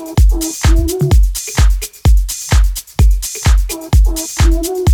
Thank you.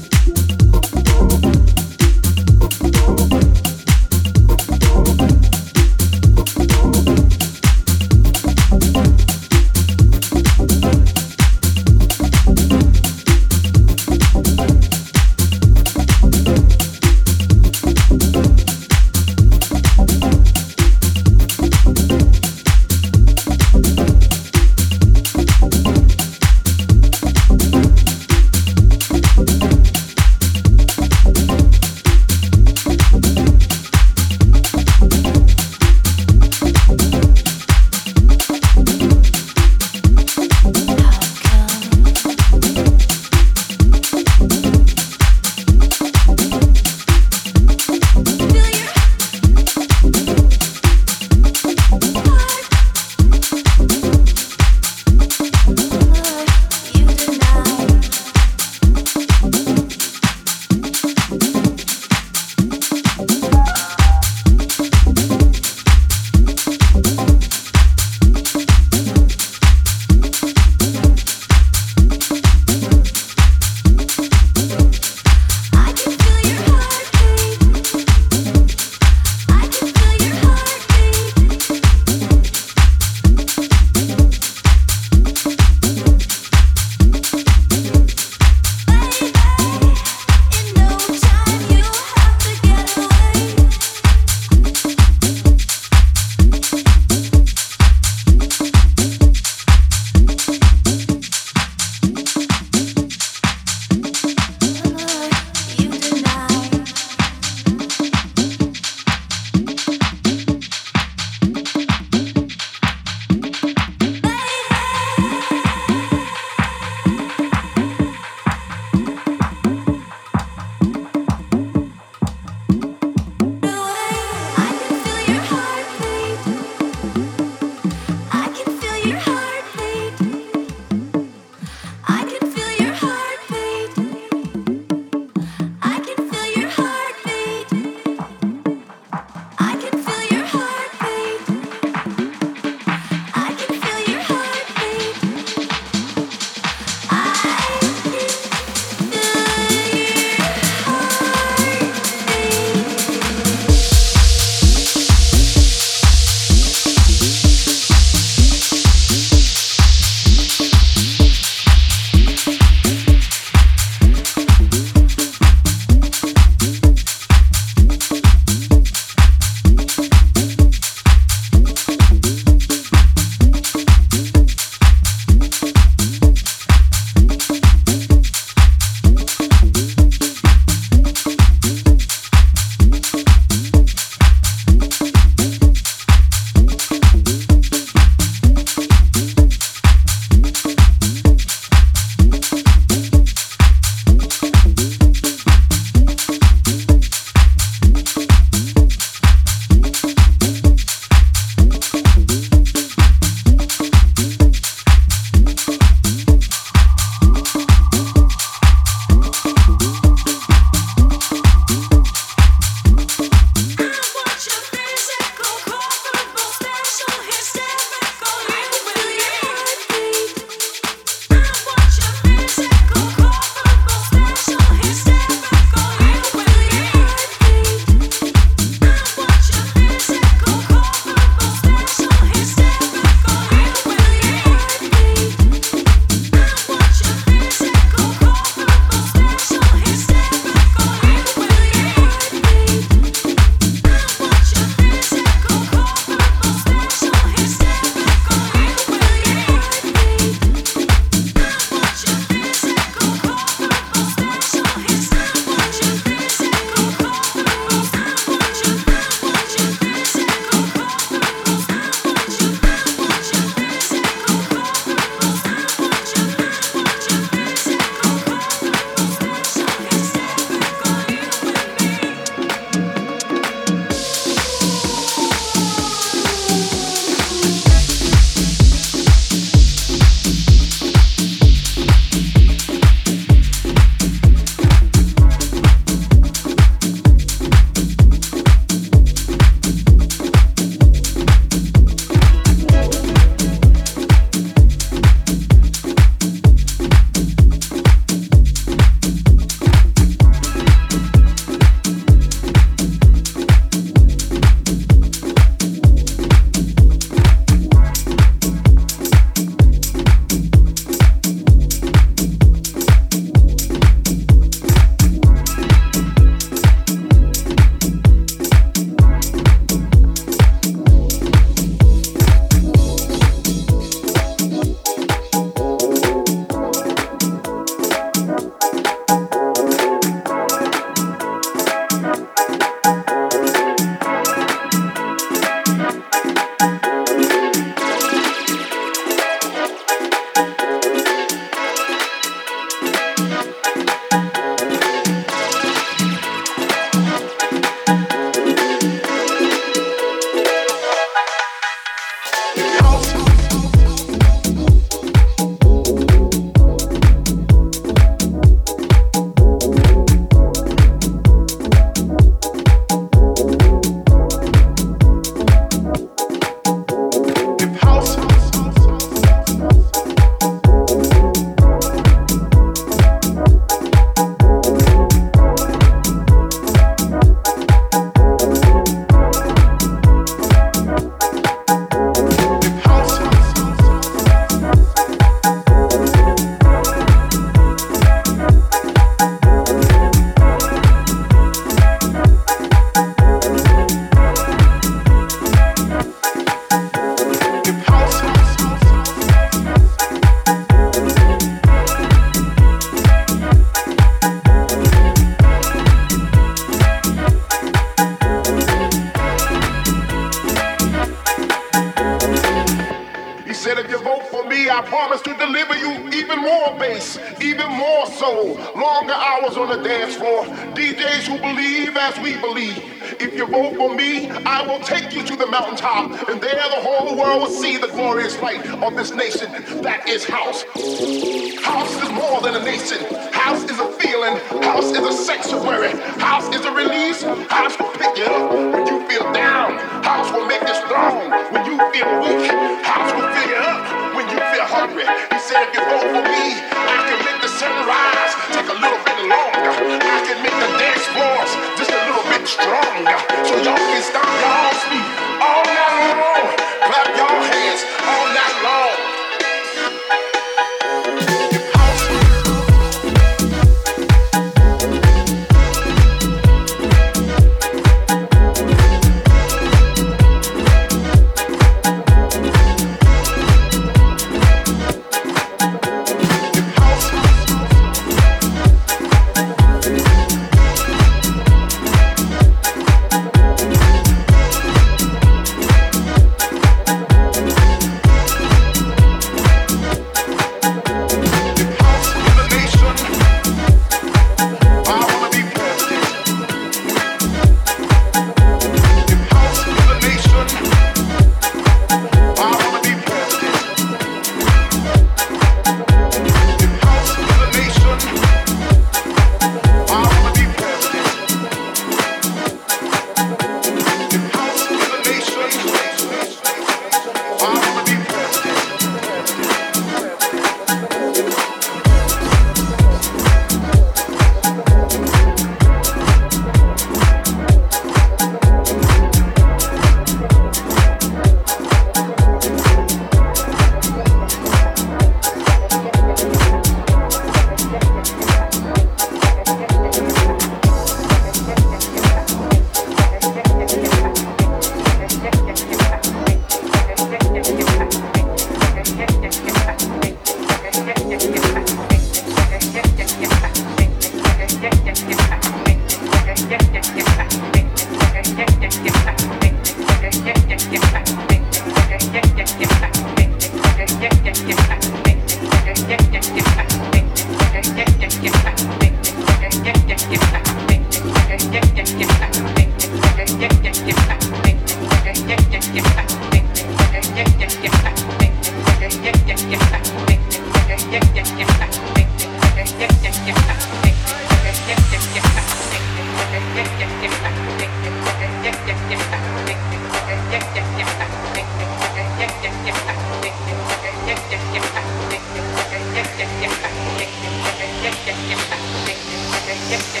yes, yes.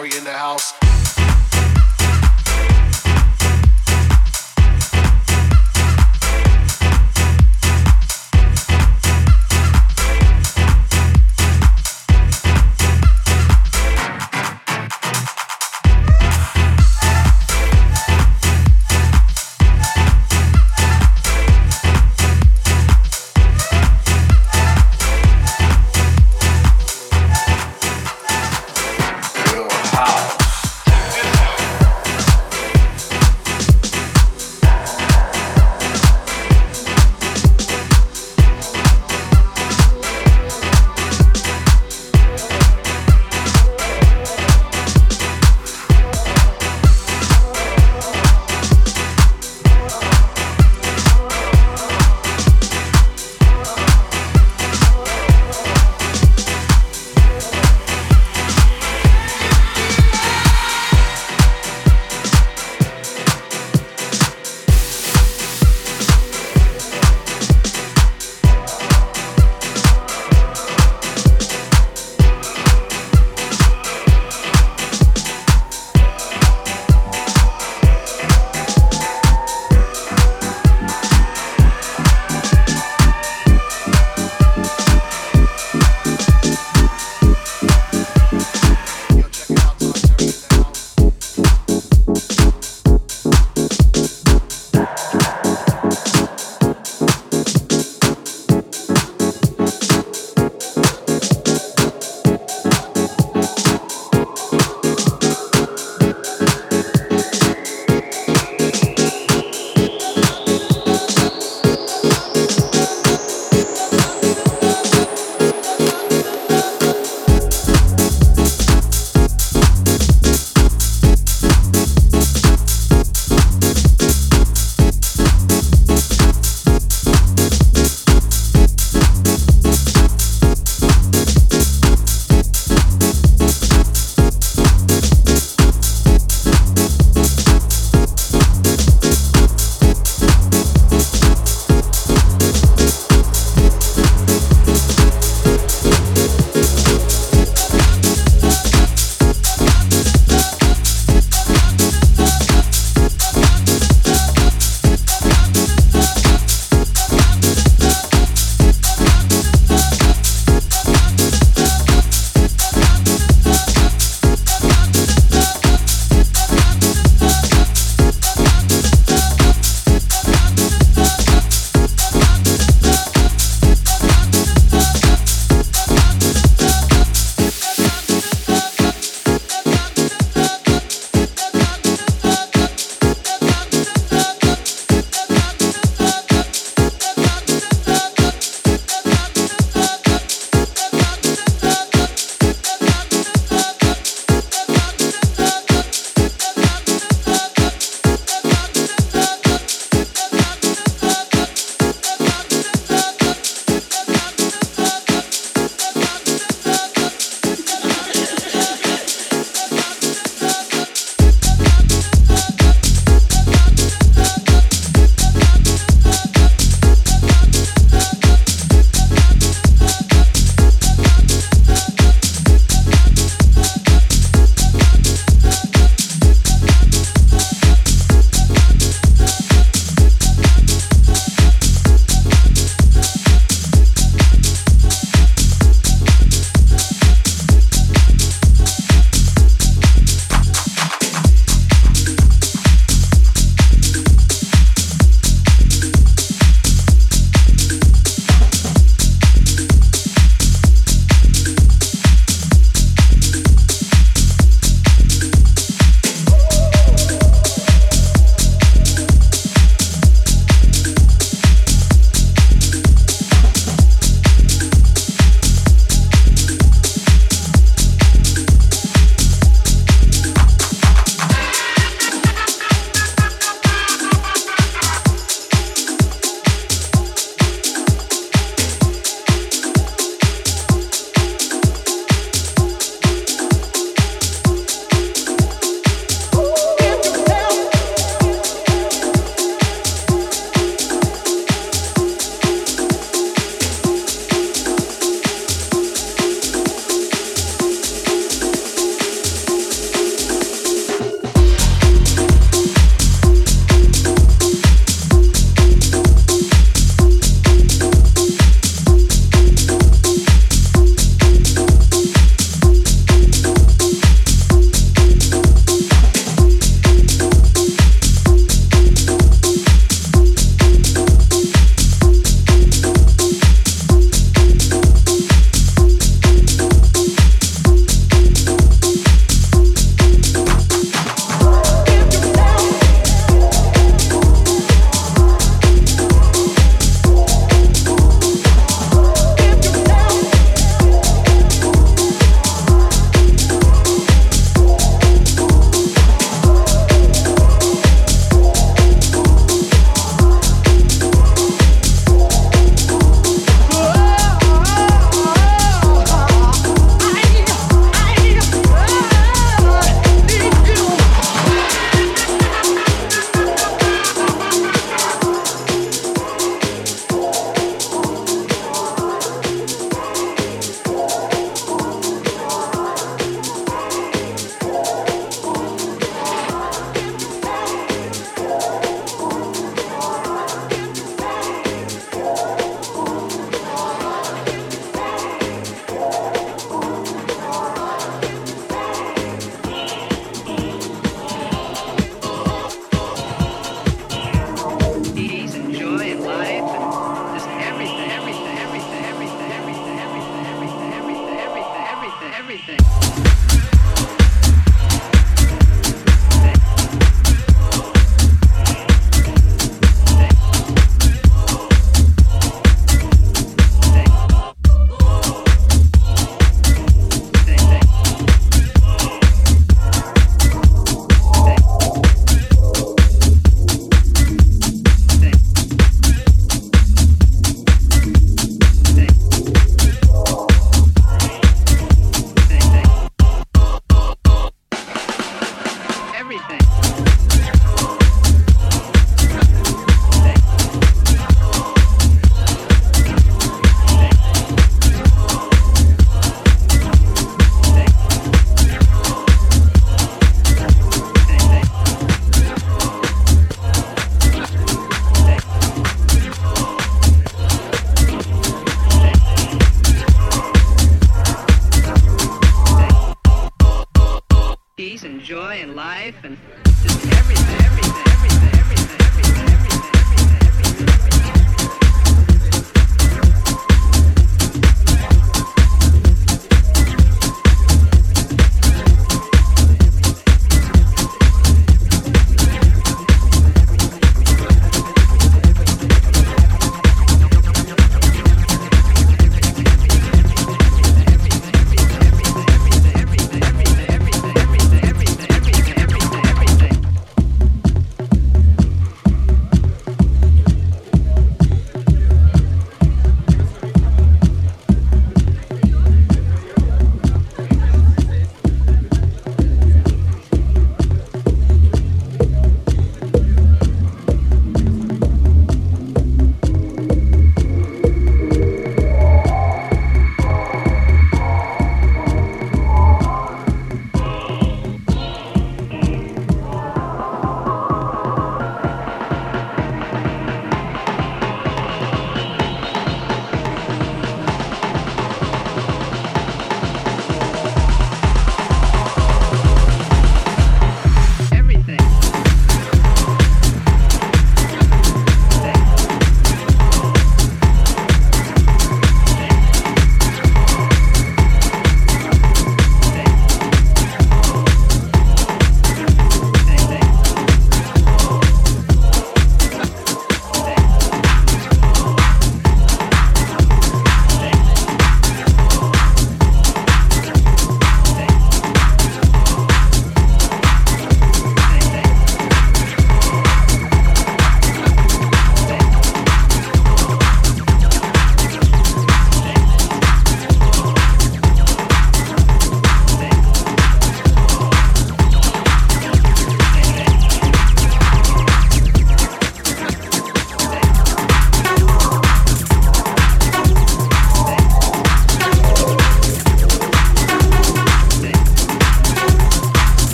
Terry in the house.